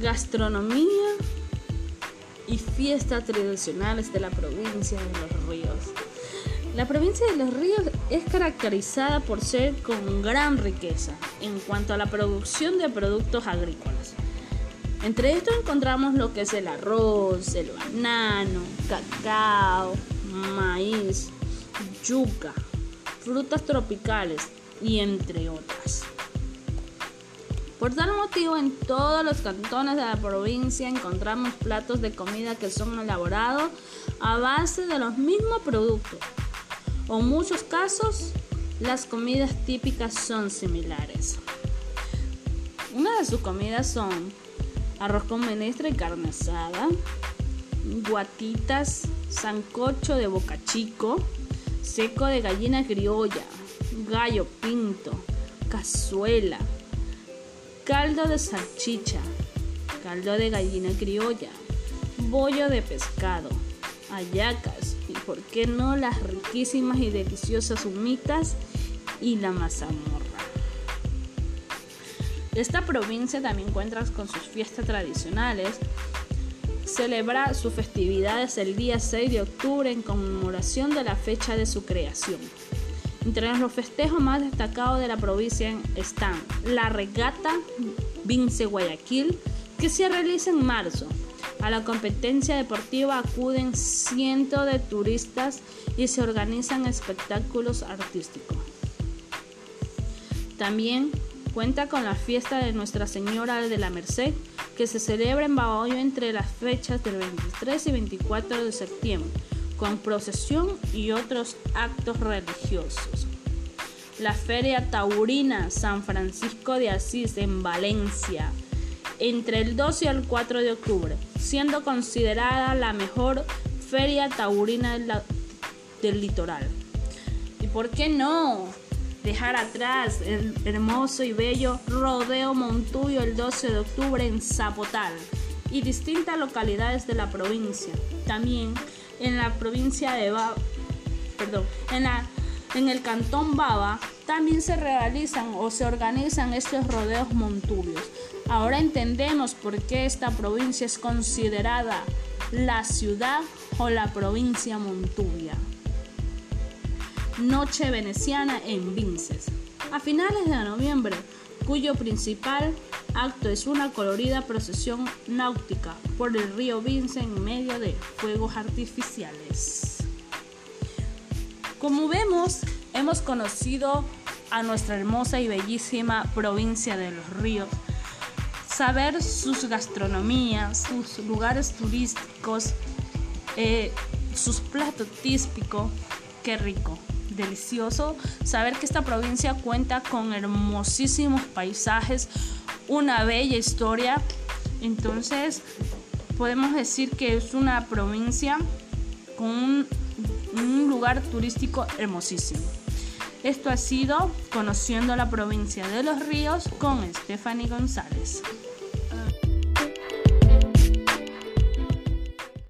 gastronomía y fiestas tradicionales de la provincia de Los Ríos. La provincia de Los Ríos es caracterizada por ser con gran riqueza en cuanto a la producción de productos agrícolas. Entre estos encontramos lo que es el arroz, el banano, cacao, maíz, yuca, frutas tropicales y entre otras. Por tal motivo, en todos los cantones de la provincia encontramos platos de comida que son elaborados a base de los mismos productos. O en muchos casos, las comidas típicas son similares. Una de sus comidas son arroz con menestra y carne asada, guatitas, sancocho de boca chico, seco de gallina criolla, gallo pinto, cazuela, caldo de salchicha, caldo de gallina criolla, bollo de pescado, ayacas y por qué no las riquísimas y deliciosas humitas y la mazamorra. Esta provincia también cuenta con sus fiestas tradicionales. Celebra sus festividades el día 6 de octubre en conmemoración de la fecha de su creación. Entre los festejos más destacados de la provincia están la regata Vince Guayaquil, que se realiza en marzo. A la competencia deportiva acuden cientos de turistas y se organizan espectáculos artísticos. También cuenta con la fiesta de Nuestra Señora de la Merced, que se celebra en Babahoyo entre las fechas del 23 y 24 de septiembre con procesión y otros actos religiosos. La Feria Taurina San Francisco de Asís en Valencia, entre el 2 y el 4 de octubre, siendo considerada la mejor feria taurina del litoral. ¿Y por qué no? Dejar atrás el hermoso y bello Rodeo Montuyo el 12 de octubre en Zapotal y distintas localidades de la provincia. También en la provincia de Baba, perdón, en, la, en el cantón Baba también se realizan o se organizan estos rodeos montubios. Ahora entendemos por qué esta provincia es considerada la ciudad o la provincia montubia. Noche veneciana en Vinces. A finales de noviembre, cuyo principal acto es una colorida procesión náutica por el río Vince en medio de fuegos artificiales. Como vemos, hemos conocido a nuestra hermosa y bellísima provincia de los ríos, saber sus gastronomías, sus lugares turísticos, eh, sus platos típicos, qué rico delicioso saber que esta provincia cuenta con hermosísimos paisajes, una bella historia. Entonces, podemos decir que es una provincia con un, lugar turístico hermosísimo. Esto ha sido Conociendo la provincia de los ríos con Stephanie González.